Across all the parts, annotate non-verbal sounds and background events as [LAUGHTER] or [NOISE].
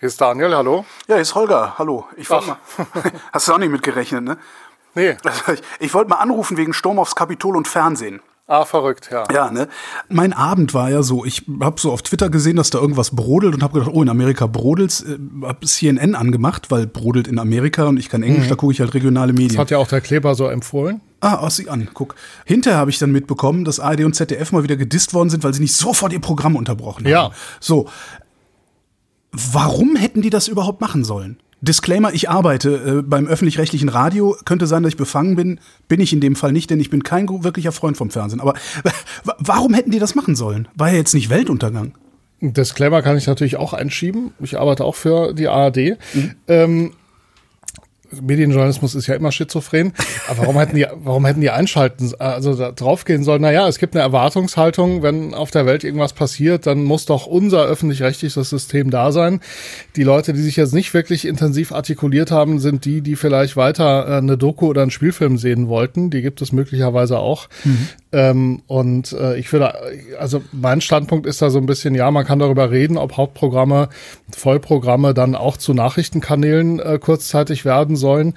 Hier ist Daniel, hallo. Ja, hier ist Holger, hallo. Ich wollte mal. [LAUGHS] Hast du auch nicht mitgerechnet, ne? Nee. Ich, ich wollte mal anrufen wegen Sturm aufs Kapitol und Fernsehen. Ah, verrückt, ja. Ja, ne? Mein Abend war ja so, ich habe so auf Twitter gesehen, dass da irgendwas brodelt und habe gedacht, oh, in Amerika brodelt's. Äh, hab CNN angemacht, weil brodelt in Amerika und ich kann Englisch, Mhm. da gucke ich halt regionale Medien. Das hat ja auch der Kleber so empfohlen. Ah, oh, sieh an, guck. Hinterher habe ich dann mitbekommen, dass ARD und ZDF mal wieder gedisst worden sind, weil sie nicht sofort ihr Programm unterbrochen haben. Ja. So. Warum hätten die das überhaupt machen sollen? Disclaimer, ich arbeite äh, beim öffentlich-rechtlichen Radio. Könnte sein, dass ich befangen bin. Bin ich in dem Fall nicht, denn ich bin kein wirklicher Freund vom Fernsehen. Aber [LAUGHS] wa- warum hätten die das machen sollen? War ja jetzt nicht Weltuntergang. Disclaimer kann ich natürlich auch einschieben. Ich arbeite auch für die ARD. Ähm, Medienjournalismus ist ja immer schizophren. Aber warum hätten die, warum hätten die einschalten, also da draufgehen sollen? Naja, es gibt eine Erwartungshaltung, wenn auf der Welt irgendwas passiert, dann muss doch unser öffentlich-rechtliches System da sein. Die Leute, die sich jetzt nicht wirklich intensiv artikuliert haben, sind die, die vielleicht weiter äh, eine Doku oder einen Spielfilm sehen wollten. Die gibt es möglicherweise auch. Ähm, und äh, ich würde, also mein Standpunkt ist da so ein bisschen, ja, man kann darüber reden, ob Hauptprogramme, Vollprogramme dann auch zu Nachrichtenkanälen äh, kurzzeitig werden sollen.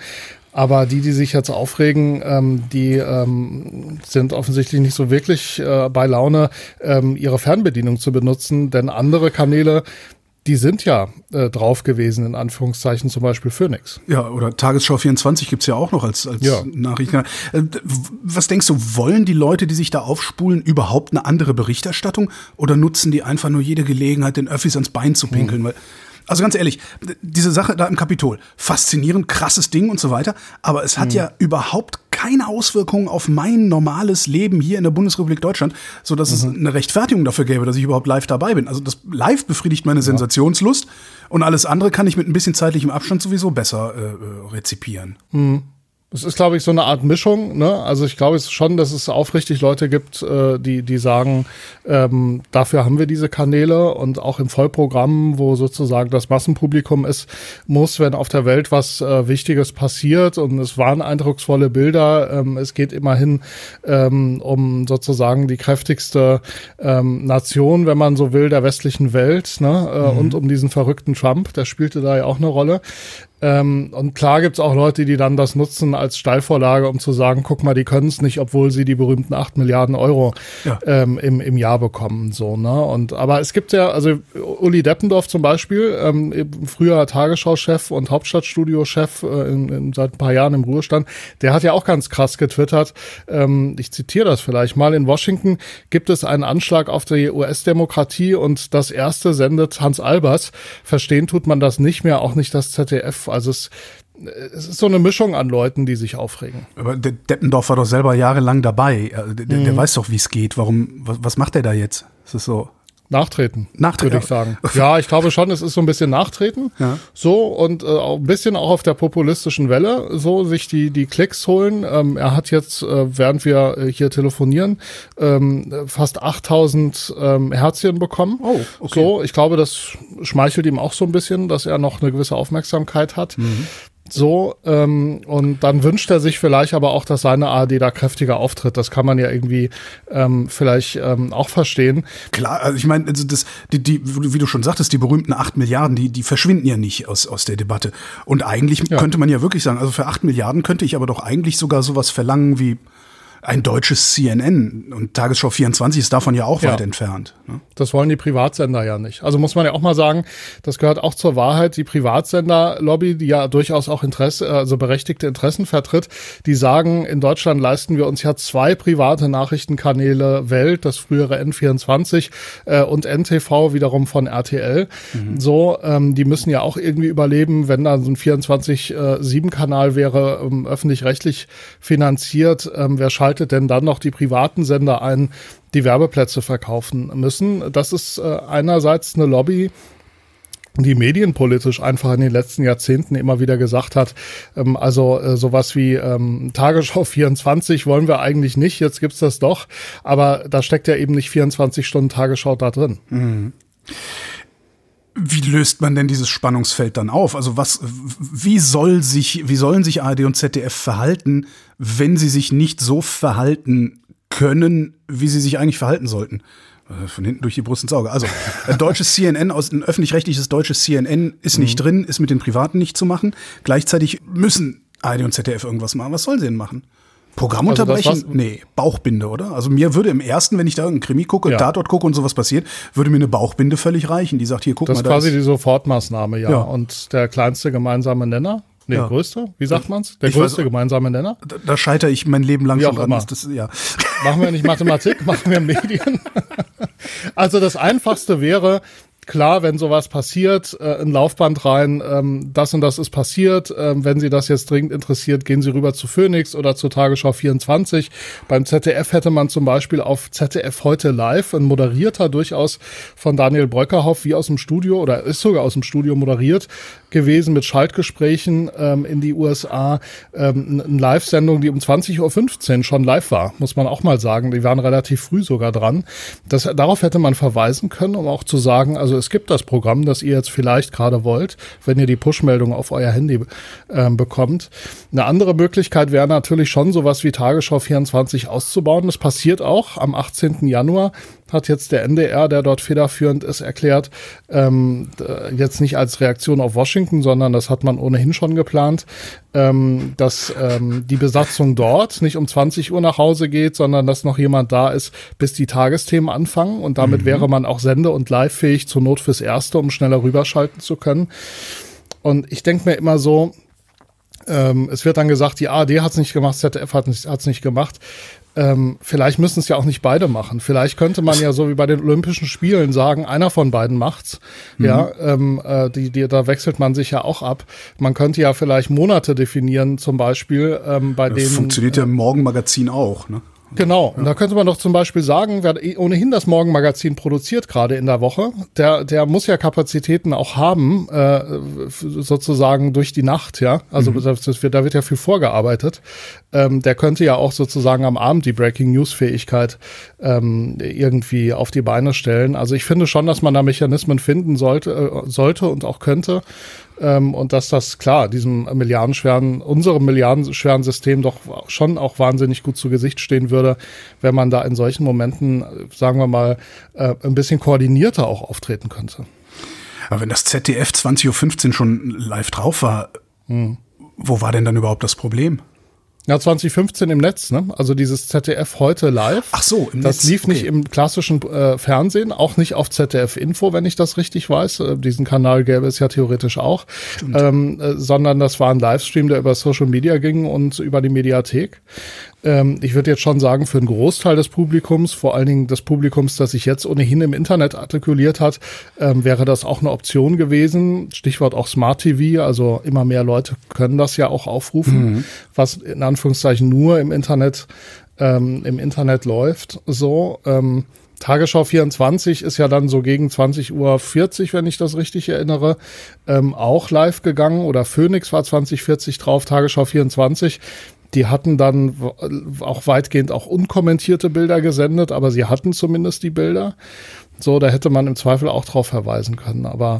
Aber die, die sich jetzt aufregen, ähm, die ähm, sind offensichtlich nicht so wirklich äh, bei Laune, ähm, ihre Fernbedienung zu benutzen, denn andere Kanäle, die sind ja äh, drauf gewesen, in Anführungszeichen, zum Beispiel Phoenix. Ja, oder Tagesschau 24 gibt's ja auch noch als, als Ja. Nachrichten. Äh, Was denkst du, wollen die Leute, die sich da aufspulen, überhaupt eine andere Berichterstattung oder nutzen die einfach nur jede Gelegenheit, den Öffis ans Bein zu pinkeln? Weil, also ganz ehrlich, diese Sache da im Kapitol, faszinierend, krasses Ding und so weiter, aber es hat ja überhaupt keine Auswirkungen auf mein normales Leben hier in der Bundesrepublik Deutschland, so dass es eine Rechtfertigung dafür gäbe, dass ich überhaupt live dabei bin. Also das live befriedigt meine Sensationslust und alles andere kann ich mit ein bisschen zeitlichem Abstand sowieso besser äh, äh, rezipieren. Es ist, glaube ich, so eine Art Mischung. Ne? Also ich glaube schon, dass es aufrichtig Leute gibt, äh, die, die sagen, ähm, dafür haben wir diese Kanäle und auch im Vollprogramm, wo sozusagen das Massenpublikum ist, muss, wenn auf der Welt was äh, Wichtiges passiert und es waren eindrucksvolle Bilder, ähm, es geht immerhin ähm, um sozusagen die kräftigste ähm, Nation, wenn man so will, der westlichen Welt ne? äh, und um diesen verrückten Trump, der spielte da ja auch eine Rolle. Ähm, und klar gibt's auch Leute, die dann das nutzen als Steilvorlage, um zu sagen, guck mal, die können es nicht, obwohl sie die berühmten 8 Milliarden Euro Ja. ähm, im, im Jahr bekommen. So, ne? Und aber es gibt ja, also Uli Deppendorf zum Beispiel, ähm, früher Tagesschau-Chef und Hauptstadtstudio-Chef äh, in, in, seit ein paar Jahren im Ruhestand, der hat ja auch ganz krass getwittert. Ähm, ich zitiere das vielleicht mal. In Washington gibt es einen Anschlag auf die US-Demokratie und das erste sendet Hans Albers. Verstehen tut man das nicht mehr, auch nicht das ZDF. Also es, es ist so eine Mischung an Leuten, die sich aufregen. Aber der Deppendorf war doch selber jahrelang dabei. Äh, Der, der weiß doch, wie es geht. Warum, was, was macht der da jetzt? Es ist so. Nachtreten, Nachtreten, würde ich sagen. Ja, ich glaube schon, es ist so ein bisschen Nachtreten. Ja. So und äh, ein bisschen auch auf der populistischen Welle, so sich die, die Klicks holen. Ähm, er hat jetzt, äh, während wir äh, hier telefonieren, ähm, fast 8000 ähm, Herzchen bekommen. Oh, okay. So, ich glaube, das schmeichelt ihm auch so ein bisschen, dass er noch eine gewisse Aufmerksamkeit hat. Mhm. So, ähm, und dann wünscht er sich vielleicht aber auch, dass seine ARD da kräftiger auftritt. Das kann man ja irgendwie ähm, vielleicht ähm, auch verstehen. Klar, also ich meine, also das, die, die, wie du schon sagtest, die berühmten 8 Milliarden, die, die verschwinden ja nicht aus, aus der Debatte. Und eigentlich Ja. könnte man ja wirklich sagen, also für 8 Milliarden könnte ich aber doch eigentlich sogar sowas verlangen wie ein deutsches CNN. Und Tagesschau 24 ist davon ja auch Ja. weit entfernt. Ne? Das wollen die Privatsender ja nicht. Also muss man ja auch mal sagen, das gehört auch zur Wahrheit. Die Privatsenderlobby, die ja durchaus auch Interesse, also berechtigte Interessen vertritt, die sagen, in Deutschland leisten wir uns ja zwei private Nachrichtenkanäle Welt, das frühere N24 äh, und NTV wiederum von RTL. So, ähm, die müssen ja auch irgendwie überleben, wenn da so ein 24-7-Kanal wäre, ähm, öffentlich-rechtlich finanziert. Ähm, wer schaltet denn dann noch die privaten Sender ein, die Werbeplätze verkaufen müssen? Das ist äh, einerseits eine Lobby, die medienpolitisch einfach in den letzten Jahrzehnten immer wieder gesagt hat, ähm, also äh, sowas wie ähm, Tagesschau 24 wollen wir eigentlich nicht, jetzt gibt's das doch, aber da steckt ja eben nicht 24 Stunden Tagesschau da drin. Wie löst man denn dieses Spannungsfeld dann auf? Also was, wie soll sich, wie sollen sich ARD und ZDF verhalten, wenn sie sich nicht so verhalten können, wie sie sich eigentlich verhalten sollten. Äh, von hinten durch die Brust ins Auge. Also, ein deutsches [LAUGHS] CNN, aus, ein öffentlich-rechtliches deutsches CNN ist nicht mhm. drin, ist mit den Privaten nicht zu machen. Gleichzeitig müssen ARD und ZDF irgendwas machen. Was sollen sie denn machen? Programm also unterbrechen? nee, Bauchbinde, oder? Also mir würde im ersten, wenn ich da irgendeinen Krimi gucke, ja. Tatort gucke und sowas passiert, würde mir eine Bauchbinde völlig reichen. Die sagt, hier, guck das mal. Das ist quasi die Sofortmaßnahme, ja. ja. Und der kleinste gemeinsame Nenner? Nee, ja. größte? Wie sagt man's? Der ich größte weiß, gemeinsame Nenner? Da, da scheitere ich mein Leben lang Wie schon dran. Das, ja. [LAUGHS] Machen wir nicht Mathematik, machen wir Medien. [LAUGHS] also das Einfachste wäre, klar, wenn sowas passiert, äh, ein Laufband rein, ähm, das und das ist passiert. Ähm, wenn Sie das jetzt dringend interessiert, gehen Sie rüber zu Phoenix oder zur Tagesschau 24. Beim ZDF hätte man zum Beispiel auf ZDF heute live ein moderierter durchaus von Daniel Bröckerhoff wie aus dem Studio oder ist sogar aus dem Studio moderiert gewesen mit Schaltgesprächen ähm, in die USA. Ähm, eine Live-Sendung, die um 20.15 Uhr schon live war, muss man auch mal sagen. Die waren relativ früh sogar dran. Das, darauf hätte man verweisen können, um auch zu sagen, also es gibt das Programm, das ihr jetzt vielleicht gerade wollt, wenn ihr die Push-Meldung auf euer Handy äh, bekommt. Eine andere Möglichkeit wäre natürlich schon sowas wie Tagesschau 24 auszubauen. Das passiert auch am 18. Januar hat jetzt der NDR, der dort federführend ist, erklärt, ähm, jetzt nicht als Reaktion auf Washington, sondern das hat man ohnehin schon geplant, ähm, dass ähm, die Besatzung dort nicht um 20 Uhr nach Hause geht, sondern dass noch jemand da ist, bis die Tagesthemen anfangen. Und damit mhm. wäre man auch sende- und livefähig zur Not fürs Erste, um schneller rüberschalten zu können. Und ich denke mir immer so, ähm, es wird dann gesagt, die ARD hat es nicht gemacht, ZDF hat es nicht gemacht ähm, vielleicht müssen es ja auch nicht beide machen. Vielleicht könnte man ja so wie bei den Olympischen Spielen sagen, einer von beiden macht's. Mhm. Ja, ähm, äh, die, die, da wechselt man sich ja auch ab. Man könnte ja vielleicht Monate definieren, zum Beispiel, ähm, bei das denen. Funktioniert ja im Morgenmagazin auch, ne? Genau, und da könnte man doch zum Beispiel sagen, wer ohnehin das Morgenmagazin produziert, gerade in der Woche, der, der muss ja Kapazitäten auch haben, äh, sozusagen durch die Nacht, ja. Also mhm. das, das wird, da wird ja viel vorgearbeitet. Ähm, der könnte ja auch sozusagen am Abend die Breaking News-Fähigkeit ähm, irgendwie auf die Beine stellen. Also ich finde schon, dass man da Mechanismen finden sollte, äh, sollte und auch könnte, ähm, und dass das klar diesem milliardenschweren, unserem milliardenschweren System doch schon auch wahnsinnig gut zu Gesicht stehen würde, wenn man da in solchen Momenten, sagen wir mal, äh, ein bisschen koordinierter auch auftreten könnte. Aber wenn das ZDF 20.15 Uhr schon live drauf war, hm. wo war denn dann überhaupt das Problem? Ja, 2015 im Netz, ne? Also dieses ZDF heute live. Ach so, im das Netz. lief okay. nicht im klassischen äh, Fernsehen, auch nicht auf ZDF Info, wenn ich das richtig weiß. Äh, diesen Kanal gäbe es ja theoretisch auch, ähm, äh, sondern das war ein Livestream, der über Social Media ging und über die Mediathek ähm, ich würde jetzt schon sagen, für einen Großteil des Publikums, vor allen Dingen des Publikums, das sich jetzt ohnehin im Internet artikuliert hat, ähm, wäre das auch eine Option gewesen. Stichwort auch Smart TV, also immer mehr Leute können das ja auch aufrufen, mhm. was in Anführungszeichen nur im Internet ähm, im Internet läuft. So. Ähm, Tagesschau 24 ist ja dann so gegen 20.40 Uhr, wenn ich das richtig erinnere, ähm, auch live gegangen oder Phoenix war 2040 drauf, Tagesschau 24. Die hatten dann auch weitgehend auch unkommentierte Bilder gesendet, aber sie hatten zumindest die Bilder. So, da hätte man im Zweifel auch drauf verweisen können. Aber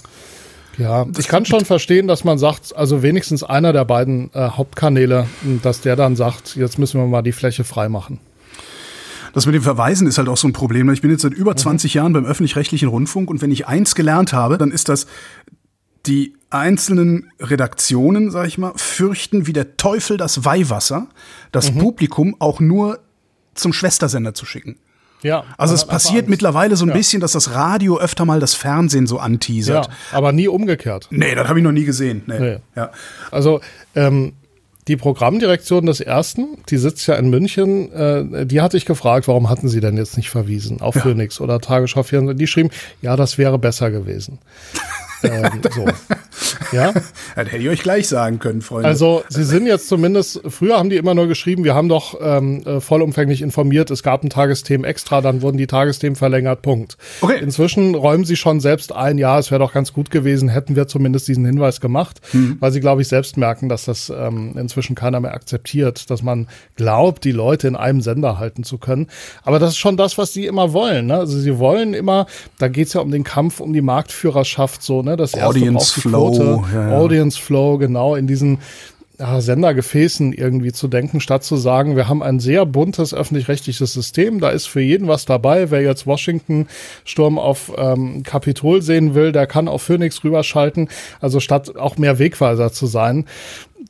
ja, ich kann schon verstehen, dass man sagt, also wenigstens einer der beiden äh, Hauptkanäle, dass der dann sagt, jetzt müssen wir mal die Fläche freimachen. Das mit dem Verweisen ist halt auch so ein Problem. Ich bin jetzt seit über 20 mhm. Jahren beim öffentlich-rechtlichen Rundfunk und wenn ich eins gelernt habe, dann ist das, die einzelnen Redaktionen, sag ich mal, fürchten wie der Teufel das Weihwasser, das mhm. Publikum auch nur zum Schwestersender zu schicken. Ja. Also es passiert mittlerweile so ein ja. bisschen, dass das Radio öfter mal das Fernsehen so anteasert. Ja, aber nie umgekehrt. Nee, das habe ich noch nie gesehen. Nee. nee. Ja. Also ähm, die Programmdirektion des ersten, die sitzt ja in München, äh, die hatte ich gefragt, warum hatten sie denn jetzt nicht verwiesen auf ja. Phoenix oder Tagesschau 24? Die schrieben, ja, das wäre besser gewesen. [LAUGHS] Ähm, [LAUGHS] so. Ja? Das hätte ich euch gleich sagen können, Freunde. Also, sie sind jetzt zumindest, früher haben die immer nur geschrieben, wir haben doch ähm, äh, vollumfänglich informiert, es gab ein Tagesthemen extra, dann wurden die Tagesthemen verlängert, Punkt. Okay. Inzwischen räumen sie schon selbst ein, ja, es wäre doch ganz gut gewesen, hätten wir zumindest diesen Hinweis gemacht, mhm. weil sie, glaube ich, selbst merken, dass das ähm, inzwischen keiner mehr akzeptiert, dass man glaubt, die Leute in einem Sender halten zu können. Aber das ist schon das, was sie immer wollen. Ne? Also sie wollen immer, da geht es ja um den Kampf um die Marktführerschaft, so, ne? Ne? Das Audience Flow. Ja, ja. Audience Flow, genau, in diesen ja, Sendergefäßen irgendwie zu denken, statt zu sagen, wir haben ein sehr buntes öffentlich-rechtliches System, da ist für jeden was dabei. Wer jetzt Washington Sturm auf ähm, Kapitol sehen will, der kann auf Phoenix rüberschalten. Also statt auch mehr Wegweiser zu sein.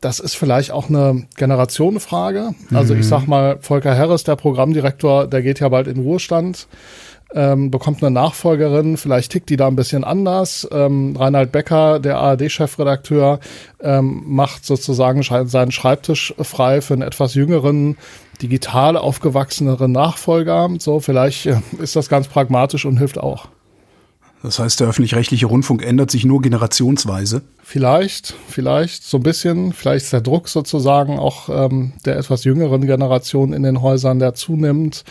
Das ist vielleicht auch eine Generationenfrage. Also ich mhm. sag mal, Volker Harris, der Programmdirektor, der geht ja bald in Ruhestand ähm, bekommt eine Nachfolgerin, vielleicht tickt die da ein bisschen anders. Ähm, Reinhard Becker, der ARD-Chefredakteur, ähm, macht sozusagen seinen Schreibtisch frei für einen etwas jüngeren, digital aufgewachseneren Nachfolger. So, vielleicht äh, ist das ganz pragmatisch und hilft auch. Das heißt, der öffentlich-rechtliche Rundfunk ändert sich nur generationsweise. Vielleicht, vielleicht so ein bisschen. Vielleicht ist der Druck sozusagen auch ähm, der etwas jüngeren Generation in den Häusern, der zunimmt.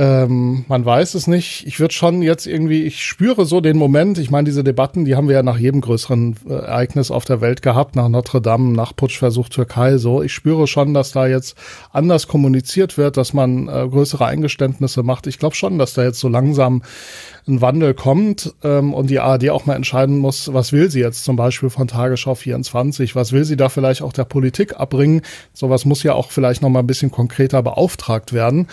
Ähm, man weiß es nicht. Ich würde schon jetzt irgendwie, ich spüre so den Moment, ich meine, diese Debatten, die haben wir ja nach jedem größeren äh, Ereignis auf der Welt gehabt, nach Notre Dame, nach Putschversuch Türkei so. Ich spüre schon, dass da jetzt anders kommuniziert wird, dass man äh, größere Eingeständnisse macht. Ich glaube schon, dass da jetzt so langsam ein Wandel kommt ähm, und die ARD auch mal entscheiden muss, was will sie jetzt zum Beispiel von Tagesschau 24, was will sie da vielleicht auch der Politik abbringen. Sowas muss ja auch vielleicht noch mal ein bisschen konkreter beauftragt werden.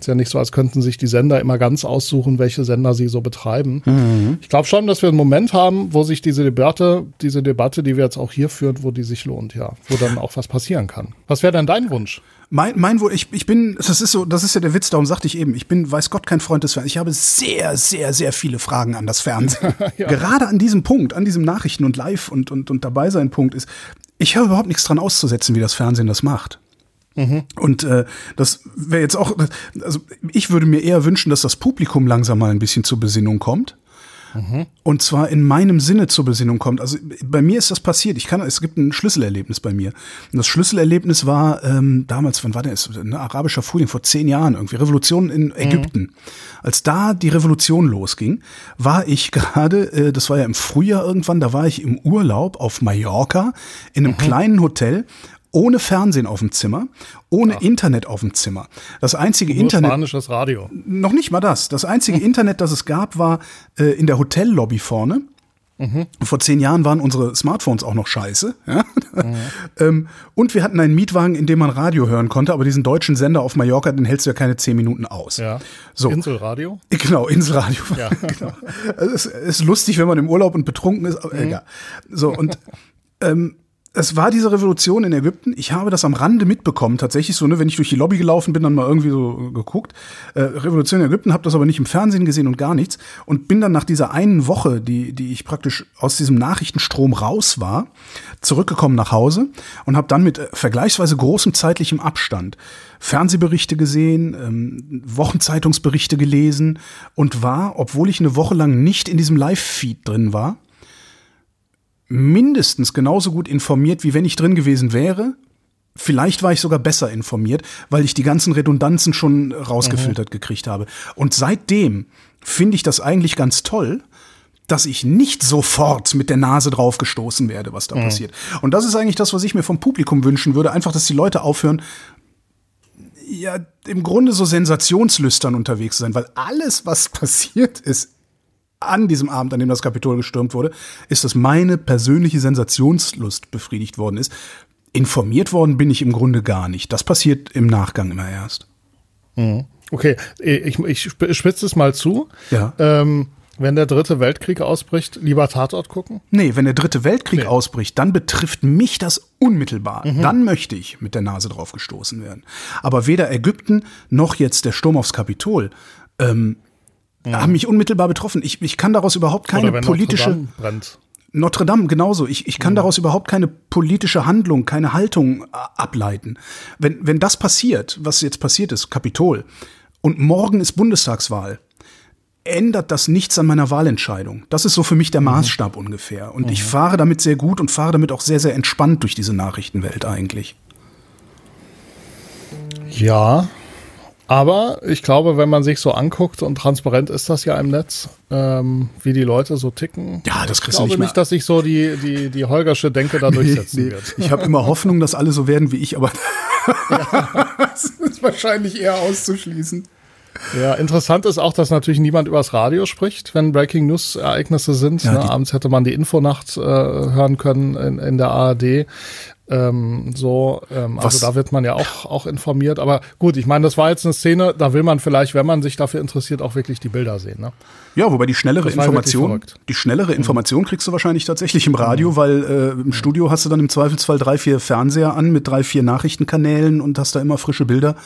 Ist ja nicht so, als könnten sich die Sender immer ganz aussuchen, welche Sender sie so betreiben. Mhm. Ich glaube schon, dass wir einen Moment haben, wo sich diese Debatte, diese Debatte, die wir jetzt auch hier führen, wo die sich lohnt, ja, wo dann auch was passieren kann. Was wäre denn dein Wunsch? Mein, mein Wunsch, ich, ich bin, das ist so, das ist ja der Witz, darum sagte ich eben, ich bin, weiß Gott, kein Freund des Fernsehens. Ich habe sehr, sehr, sehr viele Fragen an das Fernsehen. [LAUGHS] ja. Gerade an diesem Punkt, an diesem Nachrichten- und Live- und, und, und dabei sein Punkt ist, ich habe überhaupt nichts dran auszusetzen, wie das Fernsehen das macht. Mhm. Und äh, das wäre jetzt auch, also ich würde mir eher wünschen, dass das Publikum langsam mal ein bisschen zur Besinnung kommt. Mhm. Und zwar in meinem Sinne zur Besinnung kommt. Also bei mir ist das passiert. Ich kann, es gibt ein Schlüsselerlebnis bei mir. Und das Schlüsselerlebnis war ähm, damals, wann war der? Ein arabischer Frühling vor zehn Jahren irgendwie. Revolution in Ägypten. Mhm. Als da die Revolution losging, war ich [LAUGHS] gerade, äh, das war ja im Frühjahr irgendwann, da war ich im Urlaub auf Mallorca in einem mhm. kleinen Hotel ohne Fernsehen auf dem Zimmer, ohne Ach. Internet auf dem Zimmer. Das einzige Nur Internet. Spanisches Radio. Noch nicht mal das. Das einzige Internet, das es gab, war äh, in der Hotellobby vorne. Mhm. Vor zehn Jahren waren unsere Smartphones auch noch scheiße. Ja? Mhm. [LAUGHS] ähm, und wir hatten einen Mietwagen, in dem man Radio hören konnte, aber diesen deutschen Sender auf Mallorca, den hältst du ja keine zehn Minuten aus. Ja. So. Inselradio? [LAUGHS] Genau, Inselradio. Ja. [LAUGHS] genau. Also es ist lustig, wenn man im Urlaub und betrunken ist, aber mhm. egal. So, und ähm, es war diese Revolution in Ägypten. Ich habe das am Rande mitbekommen, tatsächlich so, ne, wenn ich durch die Lobby gelaufen bin, dann mal irgendwie so geguckt. Äh, Revolution in Ägypten, habe das aber nicht im Fernsehen gesehen und gar nichts. Und bin dann nach dieser einen Woche, die, die ich praktisch aus diesem Nachrichtenstrom raus war, zurückgekommen nach Hause und habe dann mit äh, vergleichsweise großem zeitlichem Abstand Fernsehberichte gesehen, ähm, Wochenzeitungsberichte gelesen und war, obwohl ich eine Woche lang nicht in diesem Live-Feed drin war, mindestens genauso gut informiert, wie wenn ich drin gewesen wäre. Vielleicht war ich sogar besser informiert, weil ich die ganzen Redundanzen schon rausgefiltert mhm. gekriegt habe. Und seitdem finde ich das eigentlich ganz toll, dass ich nicht sofort mit der Nase drauf gestoßen werde, was da mhm. passiert. Und das ist eigentlich das, was ich mir vom Publikum wünschen würde. Einfach, dass die Leute aufhören, ja, im Grunde so sensationslüstern unterwegs zu sein, weil alles, was passiert ist, an diesem Abend, an dem das Kapitol gestürmt wurde, ist, dass meine persönliche Sensationslust befriedigt worden ist. Informiert worden bin ich im Grunde gar nicht. Das passiert im Nachgang immer erst. Mhm. Okay, ich, ich spitze es mal zu. Ja. Ähm, wenn der dritte Weltkrieg ausbricht, lieber Tatort gucken? Nee, wenn der dritte Weltkrieg nee. ausbricht, dann betrifft mich das unmittelbar. Mhm. Dann möchte ich mit der Nase drauf gestoßen werden. Aber weder Ägypten noch jetzt der Sturm aufs Kapitol ähm, mhm. haben mich unmittelbar betroffen. Ich, ich kann daraus überhaupt keine politische. Notre Dame brennt. Notre Dame genauso. Ich, ich kann mhm. daraus überhaupt keine politische Handlung, keine Haltung äh, ableiten. Wenn, wenn das passiert, was jetzt passiert ist, Kapitol, und morgen ist Bundestagswahl, ändert das nichts an meiner Wahlentscheidung. Das ist so für mich der mhm. Maßstab mhm. ungefähr. Und mhm. ich fahre damit sehr gut und fahre damit auch sehr, sehr entspannt durch diese Nachrichtenwelt eigentlich. Ja, aber ich glaube, wenn man sich so anguckt und transparent ist das ja im Netz, ähm, wie die Leute so ticken. Ja, das kriegst du nicht Ich glaube nicht, dass sich so die, die, die Holgersche Denke da durchsetzen nee, nee. wird. Ich habe immer Hoffnung, dass alle so werden wie ich, aber [LAUGHS] das ist wahrscheinlich eher auszuschließen. Ja, interessant ist auch, dass natürlich niemand übers Radio spricht, wenn Breaking News Ereignisse sind. Ja, ne? Abends hätte man die Infonacht äh, hören können in, in der ARD. Ähm, so, ähm, also da wird man ja auch, auch informiert. Aber gut, ich meine, das war jetzt eine Szene, da will man vielleicht, wenn man sich dafür interessiert, auch wirklich die Bilder sehen. Ne? Ja, wobei die schnellere Information. Mhm. die schnellere Information kriegst du wahrscheinlich tatsächlich im Radio, weil äh, im Studio hast du dann im Zweifelsfall drei, vier Fernseher an mit drei, vier Nachrichtenkanälen und hast da immer frische Bilder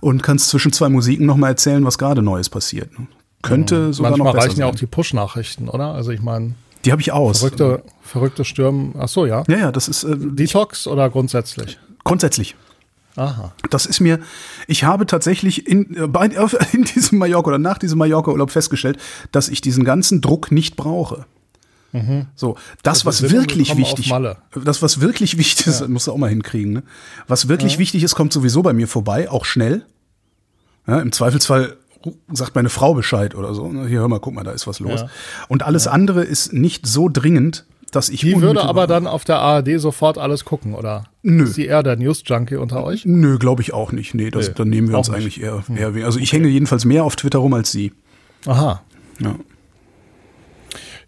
und kannst zwischen zwei Musiken nochmal erzählen, was gerade Neues passiert. ne? Könnte sogar Mhm. Manchmal noch besser reichen ja sein. auch die Push-Nachrichten, oder? Also ich meine, Die habe ich aus. verrückte, verrückte Stürmen. Ach so, ja. Ja, ja, das ist äh, Detox oder grundsätzlich? grundsätzlich. Aha. Das ist mir, ich habe tatsächlich in, äh, bei, [LAUGHS] in diesem Mallorca oder nach diesem Mallorca-Urlaub festgestellt, dass ich diesen ganzen Druck nicht brauche. So, das, was sind wir wirklich wichtig, Malle. das, was wirklich wichtig ist, musst du auch mal hinkriegen, ne? Was wirklich wichtig ist, kommt sowieso bei mir vorbei, auch schnell. Ja, Im Zweifelsfall sagt meine Frau Bescheid oder so. ne? Hier, hör mal, guck mal, da ist was los. Ja. Und alles andere ist nicht so dringend, dass ich Die würde aber dann auf der ARD sofort alles gucken, oder? Nö. Ist sie eher der News-Junkie unter euch? Nö, glaube ich auch nicht. Nee, das, Nee, dann nehmen wir uns nicht. eigentlich eher, eher we- Also ich hänge jedenfalls mehr auf Twitter rum als sie. Aha. Ja.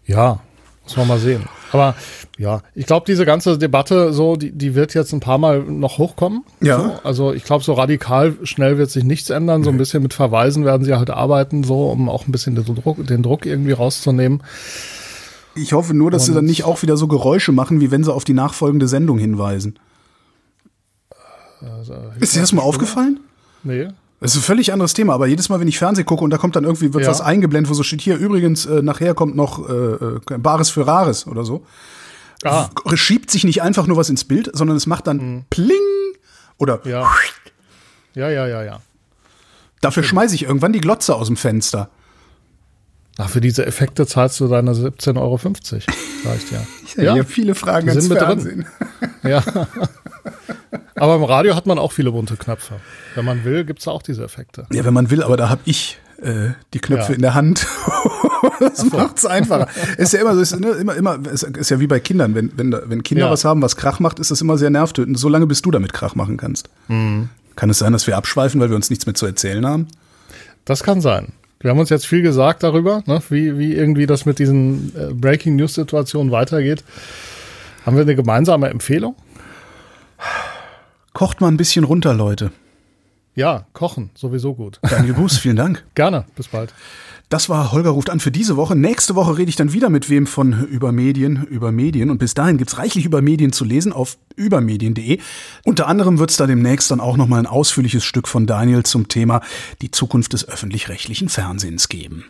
Ja, muss man mal sehen. Aber ja, ich glaube, diese ganze Debatte, so, die, die wird jetzt ein paar Mal noch hochkommen. Ja. So, also ich glaube, so radikal schnell wird sich nichts ändern. So ein bisschen mit Verweisen werden sie halt arbeiten, so, um auch ein bisschen den Druck, den Druck irgendwie rauszunehmen. Ich hoffe nur, dass sie dann nicht auch wieder so Geräusche machen, wie wenn sie auf die nachfolgende Sendung hinweisen. Ist dir das mal aufgefallen? Nee. Das ist ein völlig anderes Thema, aber jedes Mal, wenn ich Fernsehen gucke und da kommt dann irgendwie, wird Ja. was eingeblendet, wo so steht, hier übrigens, äh, nachher kommt noch äh, äh, Bares für Rares oder so. Ah, Schiebt sich nicht einfach nur was ins Bild, sondern es macht dann Pling oder ja. Ja, ja, ja, ja. dafür schmeiße ich irgendwann die Glotze aus dem Fenster. Ach, für diese Effekte zahlst du deine 17,50 Euro, sag [LAUGHS] ich dir. Ja, hier viele Fragen ans sind mit drin. Fernsehen. Ja. [LAUGHS] Aber im Radio hat man auch viele bunte Knöpfe. Wenn man will, gibt's da auch diese Effekte. Ja, wenn man will, aber da habe ich äh, die Knöpfe Ja. in der Hand. [LAUGHS] das macht's einfacher. Ist ja immer so, ist, ne, immer, immer, ist, ist ja wie bei Kindern. Wenn, wenn, wenn Kinder Ja. was haben, was Krach macht, ist das immer sehr nervtötend, solange bis du damit Krach machen kannst. Mhm. Kann es sein, dass wir abschweifen, weil wir uns nichts mehr zu erzählen haben? Das kann sein. Wir haben uns jetzt viel gesagt darüber, ne, wie, wie irgendwie das mit diesen äh, Breaking News Situationen weitergeht. Haben wir eine gemeinsame Empfehlung? Kocht mal ein bisschen runter, Leute. Ja, kochen, sowieso gut. [LAUGHS] Daniel Buß, vielen Dank. Gerne, bis bald. Das war Holger ruft an für diese Woche. Nächste Woche rede ich dann wieder mit wem von über Medien, über Medien. Und bis dahin gibt's reichlich über Medien zu lesen auf übermedien.de. Unter anderem wird's da demnächst dann auch nochmal ein ausführliches Stück von Daniel zum Thema die Zukunft des öffentlich-rechtlichen Fernsehens geben.